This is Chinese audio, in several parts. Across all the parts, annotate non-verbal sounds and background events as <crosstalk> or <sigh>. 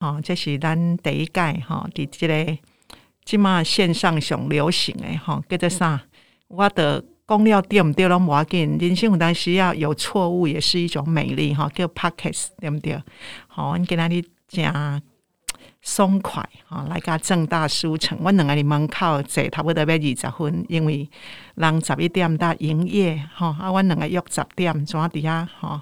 吼，这是咱第一届吼，伫即个即马线上上流行诶吼，叫做啥？我的讲了对毋对拢无要紧，人生有当时要有错误，也是一种美丽吼，叫 Pockets 对毋对？好，阮今仔日诚爽快吼，来甲正大书城，阮两个伫门口坐差不多要二十分，因为人十一点搭营业吼，啊，阮两个约十点，怎伫遐吼，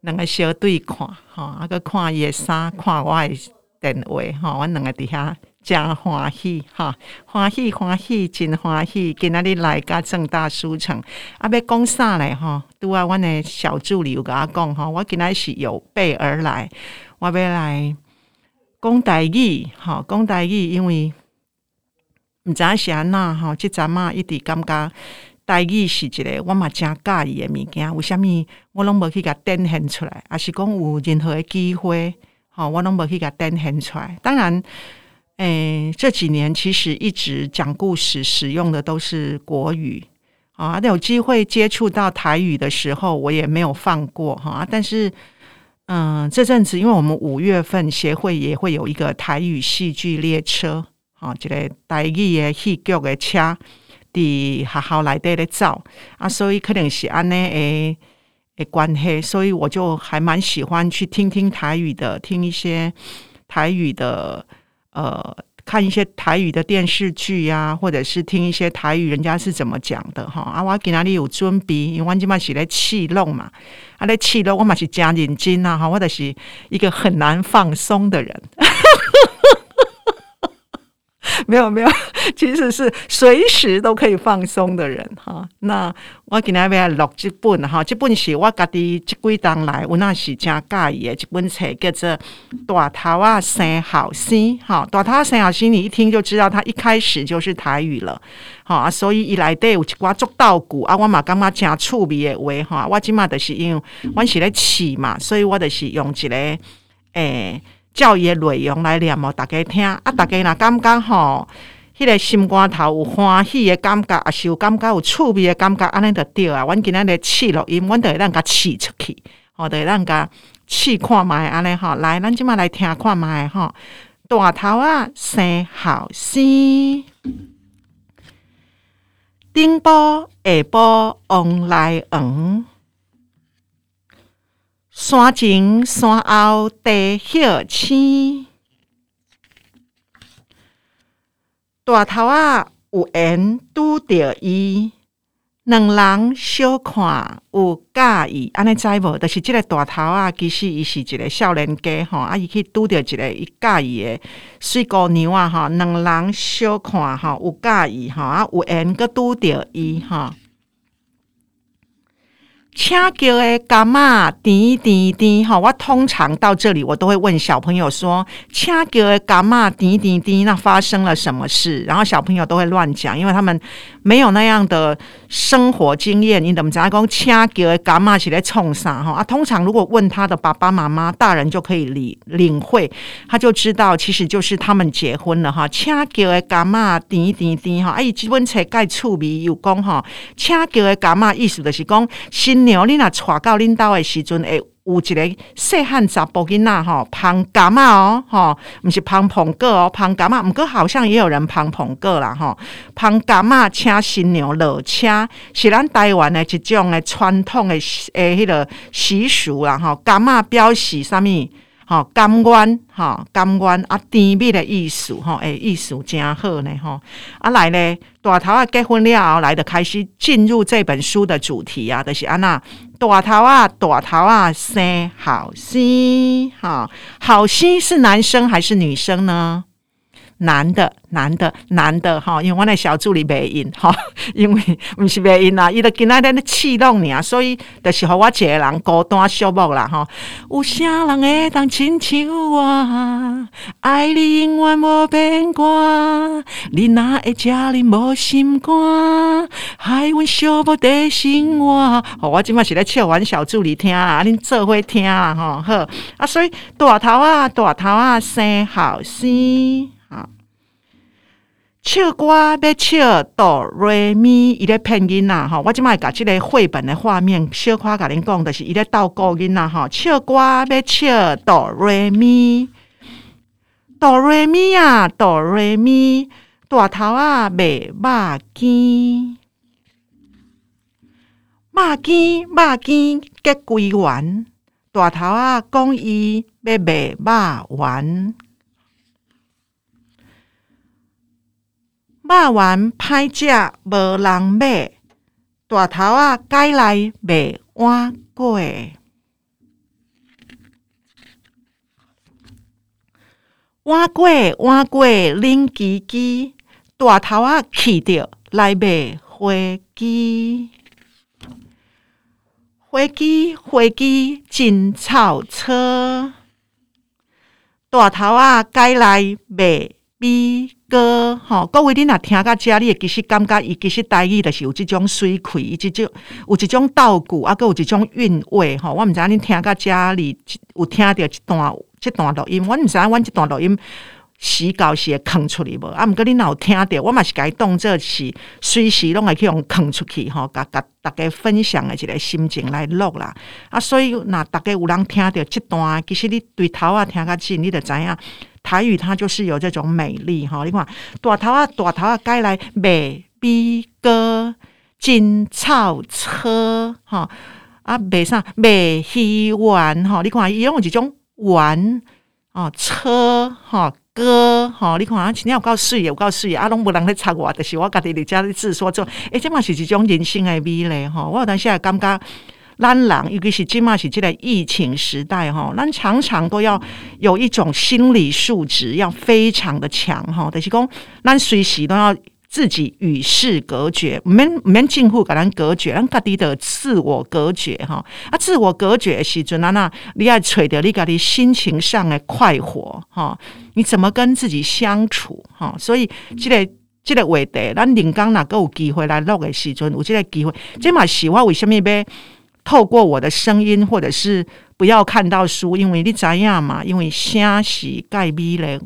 两个小对看吼，啊，个看伊诶衫，看我诶电话吼，阮两个伫遐真欢喜吼，欢喜欢喜真欢喜，今仔日来甲正大书城，啊，要讲啥咧吼？拄啊，阮诶小助理有甲我讲吼，我今仔是有备而来，我要来。讲台语，吼，讲台语，因为毋知影是安那吼，即阵嘛一直感觉台语是一个我嘛真介意诶物件。为虾米我拢无去甲展现出来？还是讲有任何诶机会，吼，我拢无去甲展现出来。当然，诶，这几年其实一直讲故事使用的都是国语啊，有机会接触到台语的时候，我也没有放过哈，但是。嗯，这阵子因为我们五月份协会也会有一个台语戏剧列车，哈，这个台语的戏剧的车，伫学校内底咧走啊，所以可能是安尼诶诶关系，所以我就还蛮喜欢去听听台语的，听一些台语的呃。看一些台语的电视剧呀，或者是听一些台语人家是怎么讲的哈。啊，我给哪里有准备？因为我今嘛是来气弄嘛，啊，来气弄我嘛是加认真啊哈，我就是一个很难放松的人。没 <laughs> 有没有，<laughs> 其实是随时都可以放松的人哈。那我今天要录这本哈，这本是我家己这几当来，我那是真介意的一本册，叫做《大头啊生好心》哈。大头啊生好心，你一听就知道，它一开始就是台语了哈。所以一来底有一寡足稻谷啊，我嘛感觉真趣味的话哈。我即嘛就是因为我是咧饲嘛，所以我就是用一个诶。教育内容来念哦，大家听啊！大家若感觉吼，迄个心肝头有欢喜的感觉，也是有感觉有趣味的感觉，安尼就对啊！阮今仔日试录音，阮就会咱甲试出去，吼，就会咱甲试看卖安尼吼。来，咱即马来听看卖吼。大头啊，生好生，顶波下波往来往。山前山后地晓青，大头仔有缘拄着伊，两人小看有介意，安尼知无？就是即个大头仔，其实伊是一个少年家吼，啊，伊去拄着一个伊介意的水姑娘啊，吼，两人小看吼有介意吼，啊，有缘个拄着伊吼。请叫的干嘛？滴滴滴哈！我通常到这里，我都会问小朋友说：“请叫的干嘛？滴滴滴，那发生了什么事？”然后小朋友都会乱讲，因为他们没有那样的生活经验。你怎么讲？讲请叫的干嘛起来冲啥哈？啊，通常如果问他的爸爸妈妈，大人就可以领领会，他就知道其实就是他们结婚了哈。请叫的干嘛？滴滴滴哈！哎，基本册盖趣味有讲哈，请叫的干嘛？意思就是讲新。娘，你若娶到恁兜的时阵，会有一个细汉查甫囡仔吼，捧蛤蟆哦，吼，毋是捧捧个哦，捧蛤蟆，毋过好像也有人捧捧个啦，吼，捧蛤蟆请新娘落车，是咱台湾的一种的传统的诶，迄个习俗啦，吼，蛤蟆表示啥物？吼，甘愿吼，甘愿啊，甜蜜的意思吼，诶，意思真好呢吼。啊来呢，大头啊结婚了后来的开始进入这本书的主题啊，就是安那大头啊，大头啊生好心，哈，好心是男生还是女生呢？男的，男的，男的，哈，因为我那小助理袂因，哈，<laughs> 因为毋是袂因啦，伊都今仔日咧气弄你啊，所以就是互我一个人孤单寂寞啦，哈。有啥人会当亲像我，爱你永远无变卦，你哪会遮哩无心肝，害阮寂寞的生活。好，我即摆是咧笑阮小助理听啊，恁做伙听啦，吼，好啊，所以大头啊，大头啊，生好生。唱歌要唱哆瑞咪，伊咧骗囡仔吼，我即摆甲即个绘本的画面小可甲恁讲，就是伊咧倒顾囡仔吼，唱歌要唱哆瑞咪，哆瑞咪啊，哆瑞咪，大头啊，卖肉羹，肉羹肉羹结归完，大头啊，讲伊要卖肉丸，肉丸歹食，无人买，大头啊，改来卖碗粿。碗粿碗粿冷叽叽，大头啊气着来买花枝，花枝花枝真臭车，大头啊改来买米歌。吼，各位你若听到遮，你会其实感觉伊其实台语就是有即种水气，伊即种有一种道具，啊，佮有一种韵味。吼，我毋知影恁听到遮里有听到一段。这段录音，我毋知影，阮即段录音时到时会囥出去无？啊，毋过你若有听着，我嘛是甲伊当做是随时拢会去用囥出去吼，甲甲大家分享的一个心情来录啦。啊，所以若大家有人听着即段，其实你对头啊听较近，你就知影台语它就是有这种美丽吼。你看大头啊，大头啊，该来卖比哥真臭车吼，啊，卖啥卖鱼丸吼？你看伊用一种。玩哦，车哈歌哈，你看啊，今天有够水，有够水，啊，拢无人咧插我，就是我家己伫遮咧自说，做，诶，这嘛是一种人生的美丽吼。我有当时也感觉，咱人尤其是即嘛是即个疫情时代吼，咱常常都要有一种心理素质要非常的强吼，就是讲咱随时都要。自己与世隔绝，免免近乎甲咱隔绝，咱家己的自我隔绝哈。啊，自我隔绝的时阵啊，那你要揣着你家己心情上的快活哈。你怎么跟自己相处哈？所以，这个这个话题，咱临刚哪个有机会来录的时阵，有这个机会，这嘛是我为什么要透过我的声音，或者是不要看到书，因为你知影嘛，因为声是盖美咧。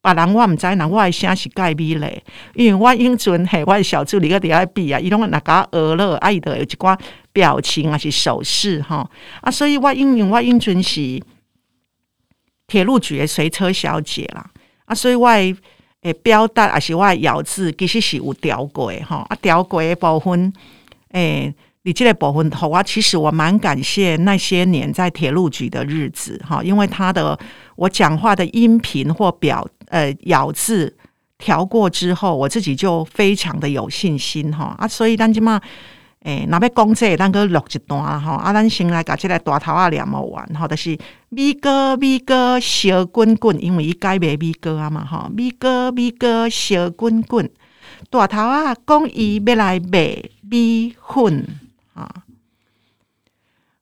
别人我毋知，人我的声是介美咧，因为我英俊嘿，我的小助理个伫遐比啊，伊拢若甲学了，啊伊着有一寡表情啊是手势吼，啊，所以我因为我英俊是铁路局的随车小姐啦，啊，所以我诶表达也是我的咬字其实是有调过吼，啊调过的部分诶。你这个部分头啊，其实我蛮感谢那些年在铁路局的日子哈，因为他的我讲话的音频或表呃咬字调过之后，我自己就非常的有信心哈啊，所以咱即嘛诶，那要讲这，咱个录一段哈啊，咱先来甲这个大头啊念冇完哈，就是米哥米哥小滚滚，因为伊改名米哥啊嘛哈，米哥米哥小滚滚，大头啊讲伊要来卖米粉。啊！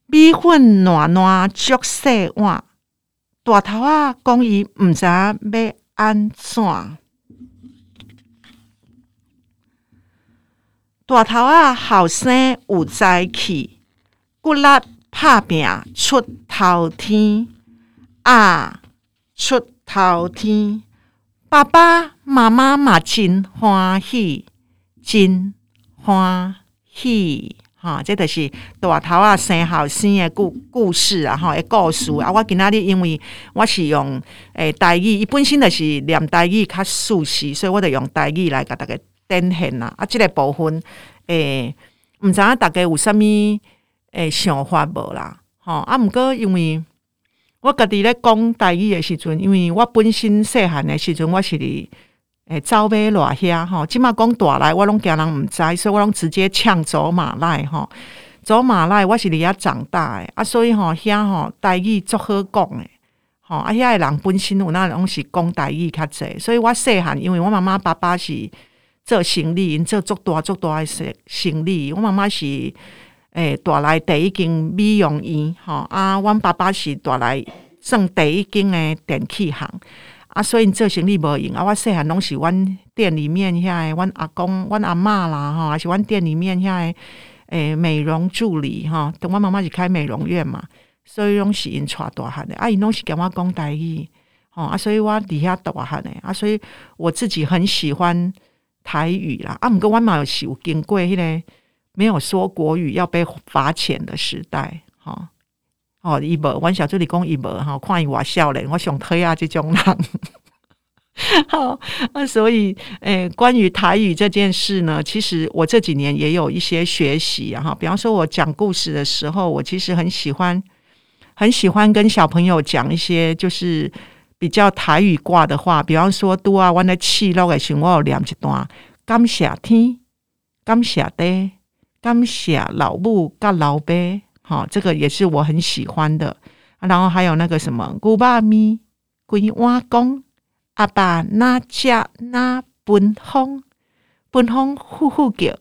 米粉烂烂足细碗，大头啊讲伊毋知要安怎。大头啊后生有才气，骨力拍拼出头天啊！出头天，爸爸妈妈嘛真欢喜，真欢喜。哈，这就是大头啊生后生的故故事啊，哈，的故事啊。我今仔日因为我是用诶台语，伊本身就是念台语较熟悉，所以我就用台语来甲大家展现啦。啊，这个部分诶，毋知影大家有啥物诶想法无啦？吼啊，毋过因为我家己咧讲台语的时阵，因为我本身细汉的时阵，我是伫。诶，走马偌遐吼，即马讲大来，我拢惊人毋知，所以我拢直接抢走马来吼。走马来，我是伫遐长大诶，啊，所以吼遐吼台语足好讲诶，吼啊遐诶人本身有那拢是讲台语较济，所以我细汉，因为我妈妈爸爸是做生意，因做足大足大诶生生意，我妈妈是诶带来第一间美容院，吼啊，阮爸爸是带来算第一间诶电器行。啊，所以做生意无用啊！我细汉拢是阮店里面遐诶，阮阿公、阮阿嬷啦，吼，还是阮店里面遐诶，诶，美容助理哈。等我妈妈是开美容院嘛，所以拢是因带大汉诶。啊，因拢是跟我讲台语，吼啊，所以我伫遐大汉诶。啊，所以我自己很喜欢台语啦。啊，毋过阮嘛是有经过迄个没有说国语要被罚钱的时代，吼。哦伊无，阮小助理讲伊无吼，看伊话少年，我上讨厌即种人。<laughs> 好，那所以，诶，关于台语这件事呢，其实我这几年也有一些学习。哈，比方说，我讲故事的时候，我其实很喜欢，很喜欢跟小朋友讲一些就是比较台语挂的话。比方说，拄啊，我的气落的时，我有念一段：感谢天，感谢地，感谢老母甲老爸。好，这个也是我很喜欢的。然后还有那个什么古巴咪龟瓦公阿爸那家那本风本风呼呼叫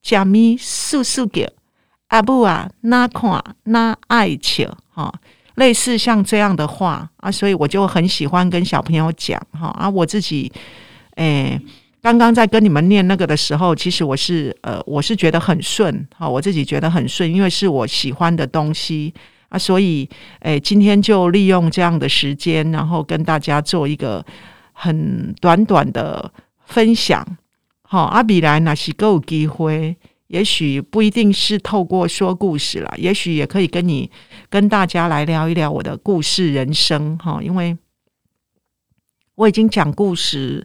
加咪速速叫阿母啊那看那爱笑哈，类似像这样的话啊，所以我就很喜欢跟小朋友讲哈啊，我自己诶，刚刚在跟你们念那个的时候，其实我是呃，我是觉得很顺哈，我自己觉得很顺，因为是我喜欢的东西。啊，所以，诶，今天就利用这样的时间，然后跟大家做一个很短短的分享。好，阿比来那是够机会，也许不一定是透过说故事了，也许也可以跟你跟大家来聊一聊我的故事人生。哈，因为我已经讲故事、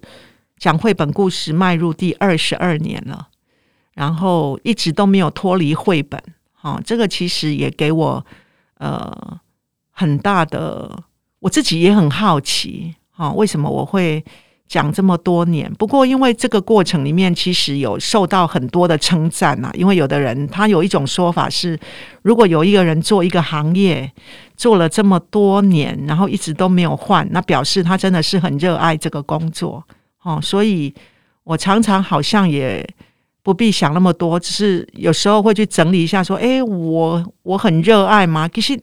讲绘本故事迈入第二十二年了，然后一直都没有脱离绘本。哈，这个其实也给我。呃，很大的，我自己也很好奇，哈，为什么我会讲这么多年？不过，因为这个过程里面其实有受到很多的称赞呐。因为有的人他有一种说法是，如果有一个人做一个行业做了这么多年，然后一直都没有换，那表示他真的是很热爱这个工作，哦。所以我常常好像也。不必想那么多，只是有时候会去整理一下，说：“哎，我我很热爱吗？”其实，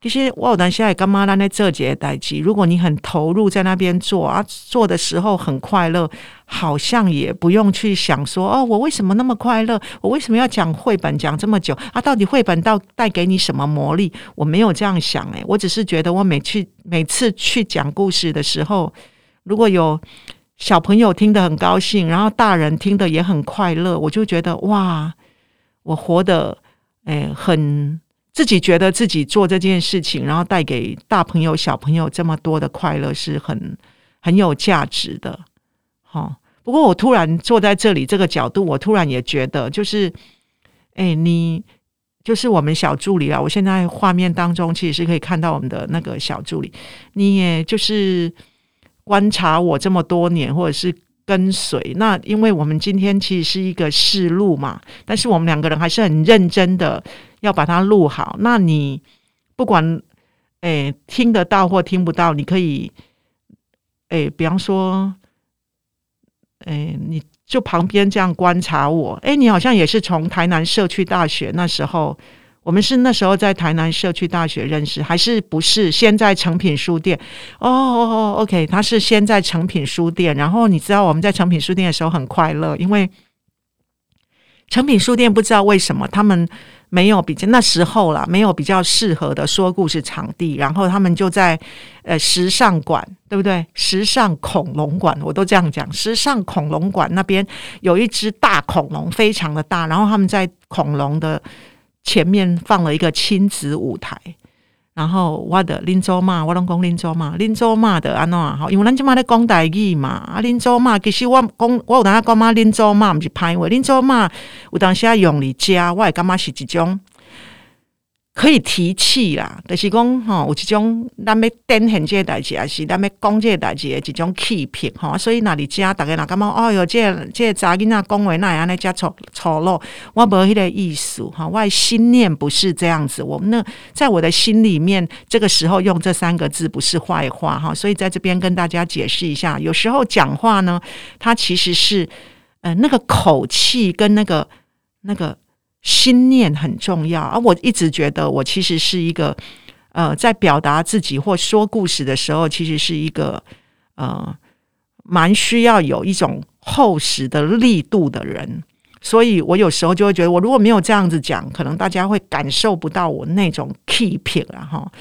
其实我有担心，干妈在这节代际，如果你很投入在那边做啊，做的时候很快乐，好像也不用去想说：“哦，我为什么那么快乐？我为什么要讲绘本讲这么久啊？到底绘本到带给你什么魔力？”我没有这样想，诶，我只是觉得我每去每次去讲故事的时候，如果有。小朋友听得很高兴，然后大人听得也很快乐，我就觉得哇，我活得诶很自己觉得自己做这件事情，然后带给大朋友小朋友这么多的快乐，是很很有价值的。好，不过我突然坐在这里这个角度，我突然也觉得，就是诶，你就是我们小助理啊，我现在画面当中其实是可以看到我们的那个小助理，你也就是。观察我这么多年，或者是跟随那，因为我们今天其实是一个试录嘛，但是我们两个人还是很认真的要把它录好。那你不管诶听得到或听不到，你可以诶，比方说诶，你就旁边这样观察我。诶，你好像也是从台南社区大学那时候。我们是那时候在台南社区大学认识，还是不是？先在成品书店哦哦哦，OK，他是先在成品书店。然后你知道我们在成品书店的时候很快乐，因为成品书店不知道为什么他们没有比较那时候啦，没有比较适合的说故事场地。然后他们就在呃时尚馆，对不对？时尚恐龙馆，我都这样讲。时尚恐龙馆那边有一只大恐龙，非常的大。然后他们在恐龙的。前面放了一个亲子舞台，然后我的林州嘛，我拢讲林州嘛，林州嘛的安怎吼，因为咱即嘛咧讲台语嘛，啊林州嘛，其实我讲我有当下讲嘛，林州嘛毋是歹话，林州嘛有当时用嚟食，我会感觉是一种。可以提气啦，就是讲吼，有一种咱要展现这个代志，还是咱要讲这个代志的一种气魄吼。所以那里家大家哪感觉哦哟，这这查囡仔讲话那样那加丑丑陋，我无迄个意思哈。我心念不是这样子，我们那在我的心里面，这个时候用这三个字不是坏话哈。所以在这边跟大家解释一下，有时候讲话呢，它其实是呃那个口气跟那个那个。心念很重要啊！我一直觉得我其实是一个呃，在表达自己或说故事的时候，其实是一个呃，蛮需要有一种厚实的力度的人。所以我有时候就会觉得，我如果没有这样子讲，可能大家会感受不到我那种 keep 啊哈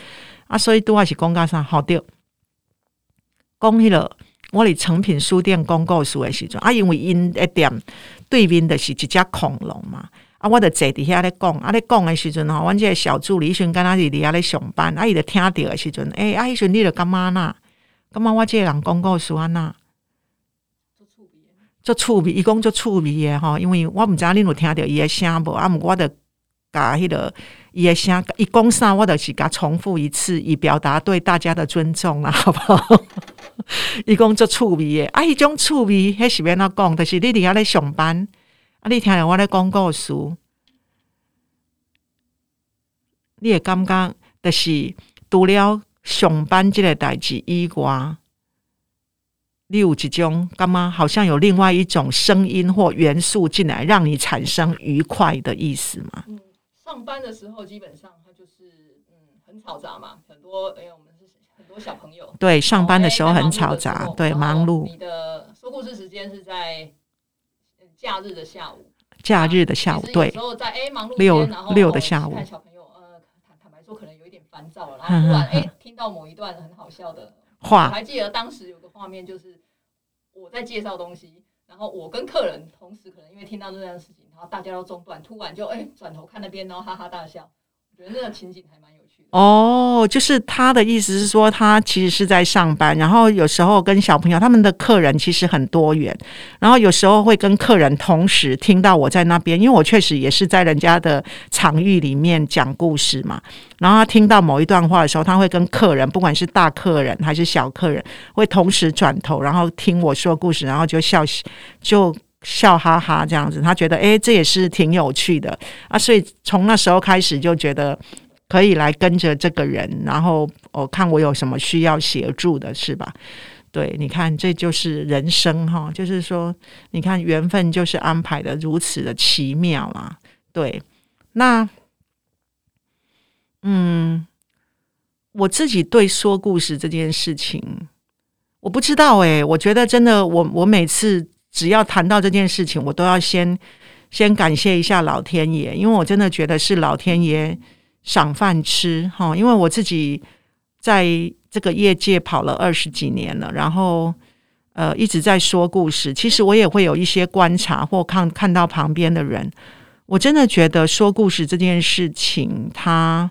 啊！所以都还是公告上好的，讲起了我哋成品书店公告书的时阵啊，因为因一点对面的是一只恐龙嘛。啊，我著坐伫遐咧讲，啊咧讲诶时阵吼，阮即个小助理迄阵敢若是伫遐咧上班，啊伊著听着诶时阵，诶啊迄阵你著感觉呐？感觉我这个人讲故事安那做趣味，伊讲足趣味诶吼，因为我毋知影恁有听着伊诶声无，啊，毋过我着甲迄个伊诶声，伊讲啥我着是甲重复一次，以表达对大家的尊重啦，<laughs> 好不好？<laughs> 伊讲足趣味诶，啊，迄种趣味，迄是免怎讲？就是你伫遐咧上班，啊，你听着我咧讲故事，你会感觉，就是除了上班即个代志以外。你有一种干嘛？好像有另外一种声音或元素进来，让你产生愉快的意思吗？嗯，上班的时候基本上它就是嗯很嘈杂嘛，很多哎我们是很多小朋友。对，上班的时候很嘈杂，对，忙碌。你的说故事时间是在假日的下午。假日的下午，对。时候在哎忙碌六然后六的下午，看小朋友呃坦坦白说可能有一点烦躁了，然后 <laughs> 突然哎听到某一段很好笑的。话，我还记得当时有个画面，就是我在介绍东西，然后我跟客人同时可能因为听到这件事情，然后大家都中断，突然就哎转头看那边，然后哈哈大笑，我觉得那个情景还蛮有。哦，就是他的意思是说，他其实是在上班，然后有时候跟小朋友他们的客人其实很多元，然后有时候会跟客人同时听到我在那边，因为我确实也是在人家的场域里面讲故事嘛。然后他听到某一段话的时候，他会跟客人，不管是大客人还是小客人，会同时转头，然后听我说故事，然后就笑，就笑哈哈这样子。他觉得哎，这也是挺有趣的啊，所以从那时候开始就觉得。可以来跟着这个人，然后我看我有什么需要协助的，是吧？对，你看，这就是人生哈，就是说，你看缘分就是安排的如此的奇妙啊。对，那，嗯，我自己对说故事这件事情，我不知道诶，我觉得真的，我我每次只要谈到这件事情，我都要先先感谢一下老天爷，因为我真的觉得是老天爷。赏饭吃哈，因为我自己在这个业界跑了二十几年了，然后呃一直在说故事。其实我也会有一些观察或看看到旁边的人，我真的觉得说故事这件事情，它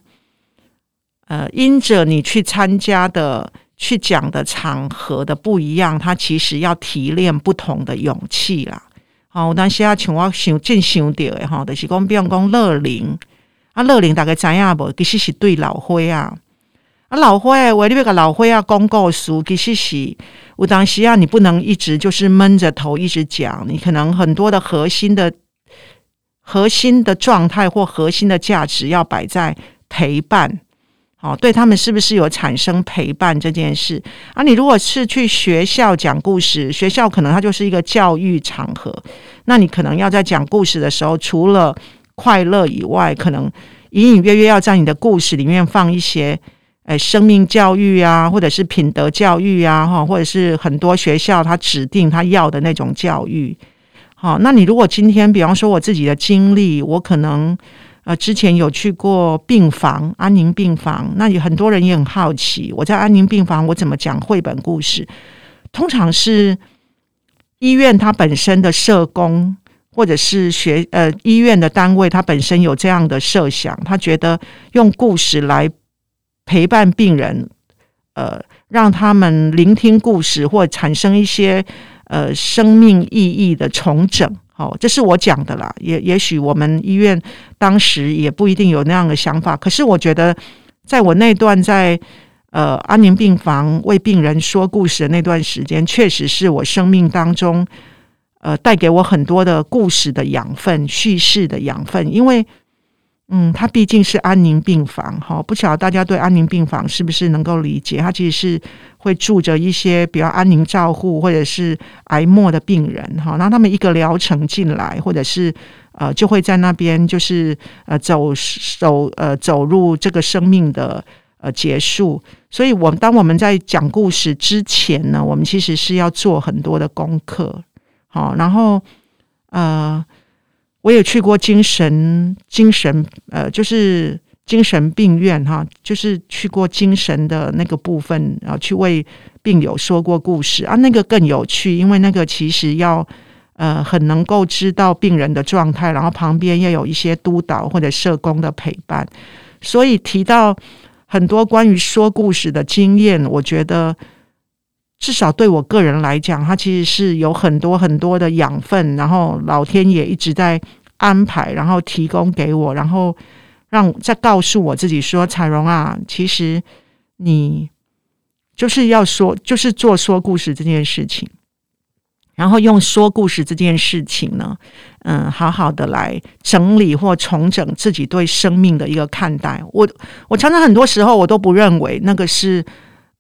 呃因着你去参加的、去讲的场合的不一样，它其实要提炼不同的勇气啦。好，我当时啊，像我想正想到的哈，就是讲比方讲乐龄。啊，乐龄大概知影无？其实是对老花啊，啊老花诶，话你要甲老花啊讲故事，其实是有当时啊，你不能一直就是闷着头一直讲，你可能很多的核心的、核心的状态或核心的价值要摆在陪伴。哦，对他们是不是有产生陪伴这件事？啊，你如果是去学校讲故事，学校可能它就是一个教育场合，那你可能要在讲故事的时候，除了快乐以外，可能隐隐约约要在你的故事里面放一些，诶，生命教育啊，或者是品德教育啊，哈，或者是很多学校他指定他要的那种教育。好，那你如果今天，比方说我自己的经历，我可能呃之前有去过病房，安宁病房，那有很多人也很好奇，我在安宁病房我怎么讲绘本故事？通常是医院它本身的社工。或者是学呃医院的单位，他本身有这样的设想，他觉得用故事来陪伴病人，呃，让他们聆听故事或产生一些呃生命意义的重整。好，这是我讲的啦。也也许我们医院当时也不一定有那样的想法，可是我觉得，在我那段在呃安宁病房为病人说故事的那段时间，确实是我生命当中。呃，带给我很多的故事的养分，叙事的养分，因为，嗯，它毕竟是安宁病房，哈，不晓得大家对安宁病房是不是能够理解？它其实是会住着一些比较安宁照护或者是癌末的病人，哈，然后他们一个疗程进来，或者是呃，就会在那边就是呃走走呃走入这个生命的呃结束。所以，我当我们在讲故事之前呢，我们其实是要做很多的功课。好，然后呃，我也去过精神精神呃，就是精神病院哈，就是去过精神的那个部分，然后去为病友说过故事啊，那个更有趣，因为那个其实要呃很能够知道病人的状态，然后旁边要有一些督导或者社工的陪伴，所以提到很多关于说故事的经验，我觉得。至少对我个人来讲，它其实是有很多很多的养分，然后老天爷一直在安排，然后提供给我，然后让再告诉我自己说：“彩荣啊，其实你就是要说，就是做说故事这件事情。”然后用说故事这件事情呢，嗯，好好的来整理或重整自己对生命的一个看待。我我常常很多时候我都不认为那个是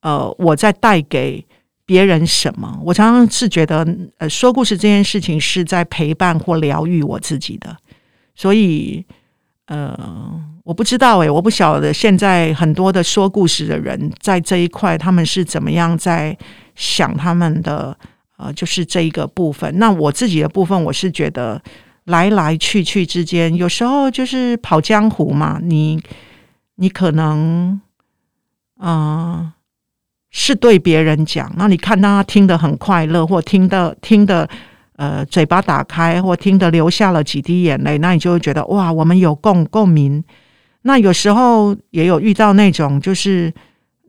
呃我在带给别人什么。我常常是觉得呃说故事这件事情是在陪伴或疗愈我自己的。所以呃我不知道诶，我不晓得现在很多的说故事的人在这一块他们是怎么样在想他们的。呃，就是这一个部分。那我自己的部分，我是觉得来来去去之间，有时候就是跑江湖嘛。你你可能嗯是对别人讲，那你看他听得很快乐，或听得听得呃嘴巴打开，或听得流下了几滴眼泪，那你就会觉得哇，我们有共共鸣。那有时候也有遇到那种，就是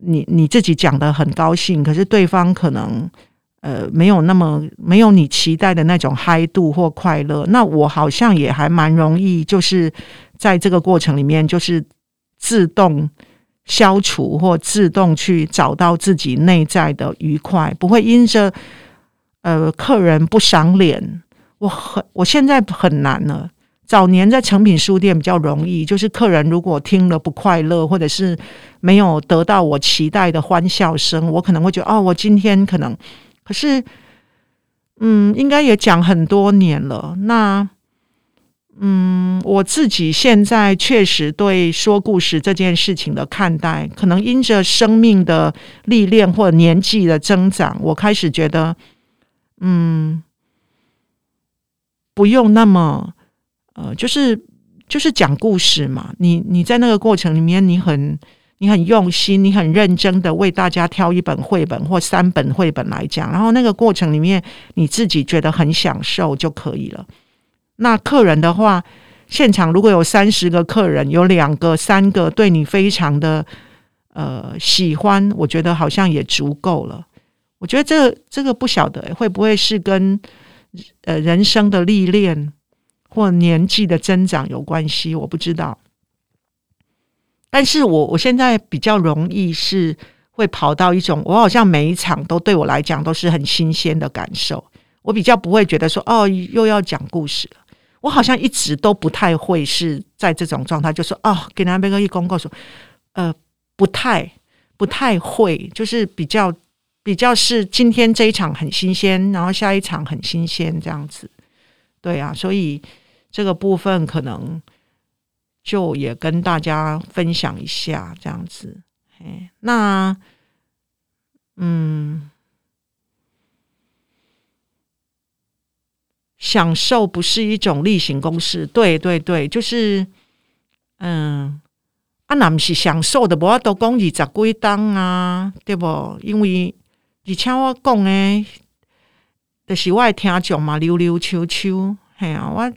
你你自己讲的很高兴，可是对方可能。呃，没有那么没有你期待的那种嗨度或快乐。那我好像也还蛮容易，就是在这个过程里面，就是自动消除或自动去找到自己内在的愉快，不会因着呃客人不赏脸。我很我现在很难了。早年在成品书店比较容易，就是客人如果听了不快乐，或者是没有得到我期待的欢笑声，我可能会觉得哦，我今天可能。可是，嗯，应该也讲很多年了。那，嗯，我自己现在确实对说故事这件事情的看待，可能因着生命的历练或年纪的增长，我开始觉得，嗯，不用那么，呃，就是就是讲故事嘛。你你在那个过程里面，你很。你很用心，你很认真的为大家挑一本绘本或三本绘本来讲，然后那个过程里面你自己觉得很享受就可以了。那客人的话，现场如果有三十个客人，有两个、三个对你非常的呃喜欢，我觉得好像也足够了。我觉得这这个不晓得会不会是跟呃人生的历练或年纪的增长有关系，我不知道。但是我我现在比较容易是会跑到一种，我好像每一场都对我来讲都是很新鲜的感受。我比较不会觉得说哦又要讲故事了。我好像一直都不太会是在这种状态，就说哦给南边哥一公告说，呃不太不太会，就是比较比较是今天这一场很新鲜，然后下一场很新鲜这样子。对啊，所以这个部分可能。就也跟大家分享一下这样子，哎，那，嗯，享受不是一种例行公事，对对对，就是，嗯，啊，那不是享受的，无都讲二十几档啊，对不？因为而且我讲诶，就是我听众嘛，溜溜秋秋，嘿啊，我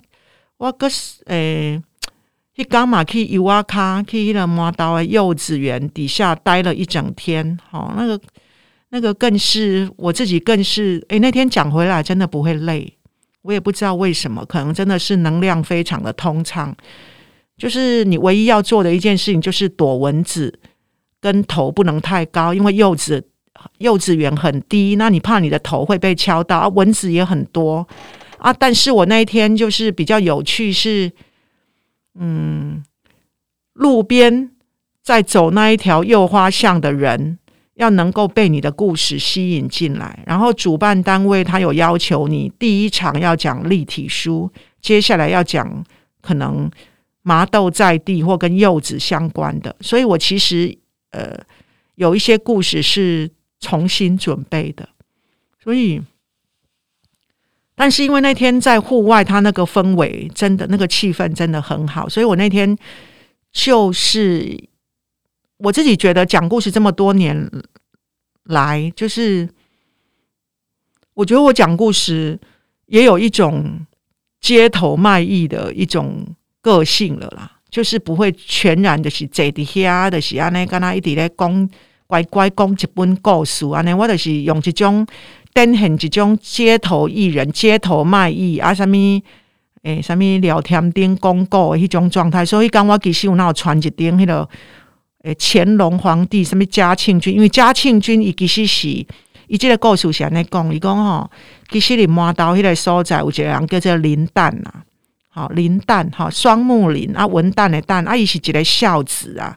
我个是诶。去刚嘛去伊瓦卡去伊个摩刀的幼稚园底下待了一整天，好，那个那个更是我自己更是，诶，那天讲回来真的不会累，我也不知道为什么，可能真的是能量非常的通畅。就是你唯一要做的一件事情就是躲蚊子，跟头不能太高，因为柚子柚子园很低，那你怕你的头会被敲到，啊，蚊子也很多啊。但是我那一天就是比较有趣是。嗯，路边在走那一条柚花巷的人，要能够被你的故事吸引进来。然后主办单位他有要求你，第一场要讲立体书，接下来要讲可能麻豆在地或跟柚子相关的。所以我其实呃有一些故事是重新准备的，所以。但是因为那天在户外，它那个氛围真的，那个气氛真的很好，所以我那天就是我自己觉得讲故事这么多年来，就是我觉得我讲故事也有一种街头卖艺的一种个性了啦，就是不会全然的是这底下的是安那跟他一直在讲乖乖讲一本故事安尼，我就是用一种典型一种街头艺人、街头卖艺啊，什物诶，啥物聊天顶广告诶迄种状态。所以讲我其实有那有传一顶迄个诶乾隆皇帝什物嘉庆君，因为嘉庆君伊其实是伊即个故事是安尼讲，伊讲吼，其实伫满岛迄个所在有一个人叫做林旦呐，吼林旦吼双木林啊文旦的旦啊，伊是一个孝子啊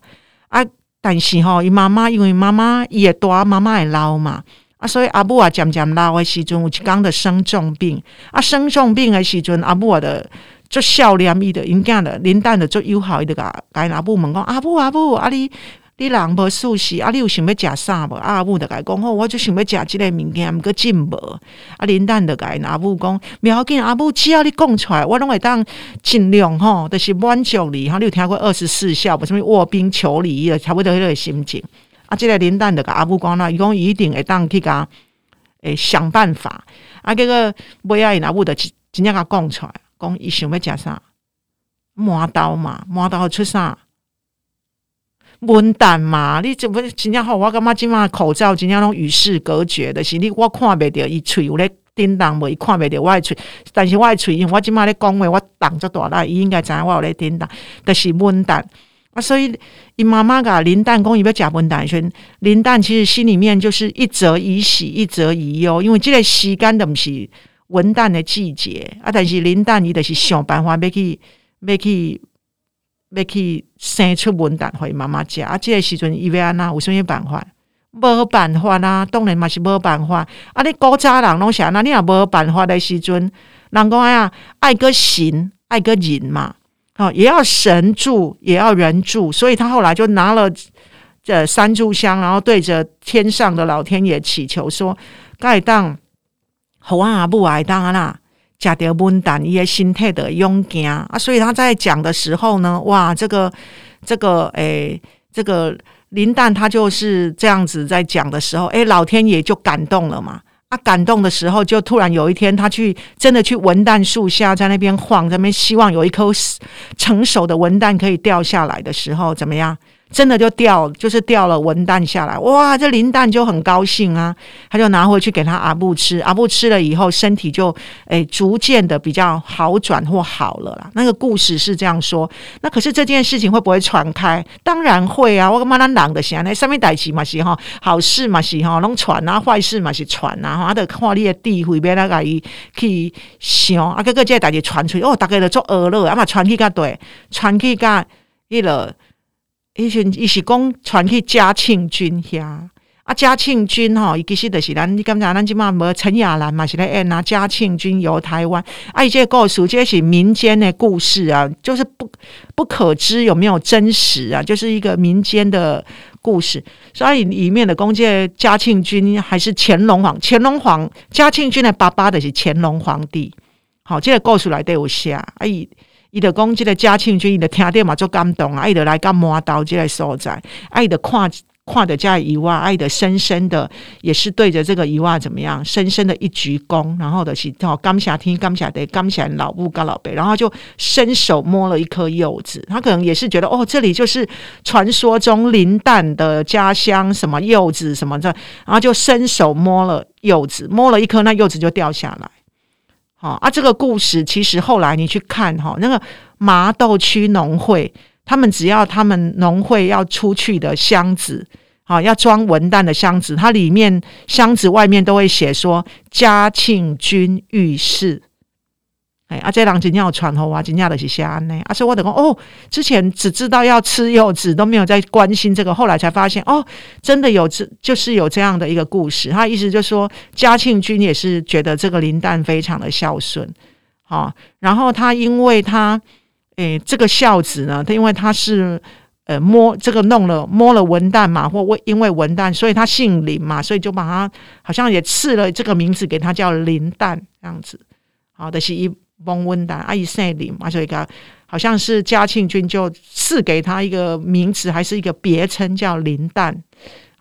啊，但是吼伊妈妈因为妈妈伊会大，妈妈会老嘛。啊，所以阿母啊，渐渐老的时阵，有一工的生重病。啊，生重病的时阵，阿母啊的做笑脸伊的，因囝的林丹的做友好伊的甲甲阿母问讲：阿母阿母，啊你你人无舒适，啊你有想要食啥无？阿母就甲伊讲好，我就想要食即个物件，毋过进无。啊林丹就甲伊阿母讲：袂要紧，阿母只要你讲出来，我拢会当尽量吼，就是满足你。哈，你有听过二十四孝无？什物卧冰求鲤的，差不多迄个心情。啊，即个林丹就甲阿母讲啦，伊讲一定会当去甲诶想办法。啊，结果尾仔因阿母就真正甲讲出来，讲伊想要食啥？磨刀嘛，磨刀出啥？文旦嘛，你怎么真正好？我感觉即马口罩真正拢与世隔绝的是你，我看袂着伊喙有咧叮当无？伊看袂着我诶喙，但是我诶喙，因为我即马咧讲话，我挡着大啦，伊应该知影我有咧叮当，著是文旦。啊，所以伊妈妈甲林旦讲伊要食文旦时，林旦其实心里面就是一则以喜，一则以忧，因为即个时间都毋是文旦的季节啊。但是林旦伊就是想办法要去要去要去生出文旦互伊妈妈食啊。即个时阵伊要安那有什物办法？无办法啊，当然嘛是无办法。啊，你古早人拢是安那，你若无办法的时阵，人讲呀，爱个神，爱个人嘛。哦，也要神助，也要人助，所以他后来就拿了这三炷香，然后对着天上的老天爷祈求说：“盖当好阿母爱当啦，加点温淡，伊的心态的勇敢啊。”所以他在讲的时候呢，哇，这个这个诶，这个林旦他就是这样子在讲的时候，诶，老天爷就感动了嘛。啊感动的时候，就突然有一天，他去真的去文旦树下，在那边晃，在那边希望有一颗成熟的文旦可以掉下来的时候，怎么样？真的就掉，就是掉了文旦下来，哇！这林旦就很高兴啊，他就拿回去给他阿布吃，阿布吃了以后，身体就诶逐渐的比较好转或好了啦。那个故事是这样说，那可是这件事情会不会传开？当然会啊！我干嘛咱人的想那上面代志嘛是哈，好事嘛是哈，拢传啊，坏事嘛是传啊，哈，得看你的地位，别那个伊去想啊，个个这代志传出去，哦，大家都做恶了，啊嘛传去甲对，传去甲迄个。伊是伊是讲传去嘉庆君遐啊，嘉庆君吼，伊其实就是咱你感觉咱即马无陈雅兰嘛是咧演啊，嘉庆君游台湾啊，伊这故事这是民间的故事啊，就是不不可知有没有真实啊，就是一个民间的故事。所以里面的公介嘉庆君还是乾隆皇，乾隆皇嘉庆君的爸爸的是乾隆皇帝。好，这个故事来对有写啊伊。伊就讲，即个嘉庆君，伊就听着嘛，足感动啊！伊就来甲磨刀即个所在，啊，伊就看看着这遗娃，伊的深深的也是对着这个遗娃怎么样，深深的一鞠躬，然后的是哦，刚下天，刚下地，刚下老母跟老辈，然后就伸手摸了一颗柚子，他可能也是觉得哦，这里就是传说中林旦的家乡，什么柚子什么的，然后就伸手摸了柚子，摸了一颗，那柚子就掉下来。好啊，这个故事其实后来你去看哈，那个麻豆区农会，他们只要他们农会要出去的箱子，好要装文旦的箱子，它里面箱子外面都会写说嘉庆君御史。哎，啊，这人真正有传呼啊，真正就是瞎呢。啊，所以我等讲哦，之前只知道要吃柚子，都没有在关心这个，后来才发现哦，真的有这就是有这样的一个故事。他意思就是说，嘉庆君也是觉得这个林旦非常的孝顺，好，然后他因为他，诶，这个孝子呢，他因为他是呃摸这个弄了摸了文旦嘛，或为因为文旦，所以他姓林嘛，所以就把他好像也赐了这个名字给他叫林旦这样子，好的是一。翁温丹阿姨姓林嘛，所以个好像是嘉庆君就赐给他一个名词，还是一个别称叫林旦。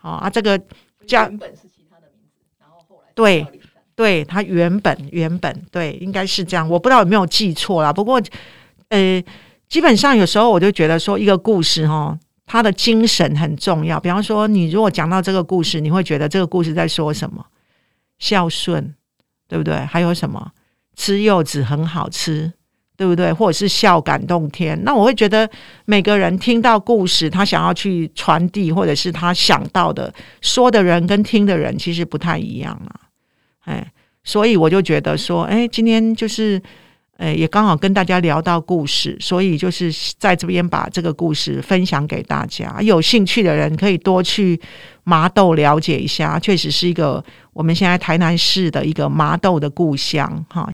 哦啊，这个嘉原本是其他的名字，然后后来对对，他原本原本对应该是这样，我不知道有没有记错啦。不过呃，基本上有时候我就觉得说一个故事哈。他的精神很重要。比方说，你如果讲到这个故事，你会觉得这个故事在说什么？孝顺，对不对？还有什么？吃柚子很好吃，对不对？或者是笑感动天？那我会觉得每个人听到故事，他想要去传递，或者是他想到的，说的人跟听的人其实不太一样啊。哎，所以我就觉得说，哎，今天就是。诶，也刚好跟大家聊到故事，所以就是在这边把这个故事分享给大家。有兴趣的人可以多去麻豆了解一下，确实是一个我们现在台南市的一个麻豆的故乡，哈。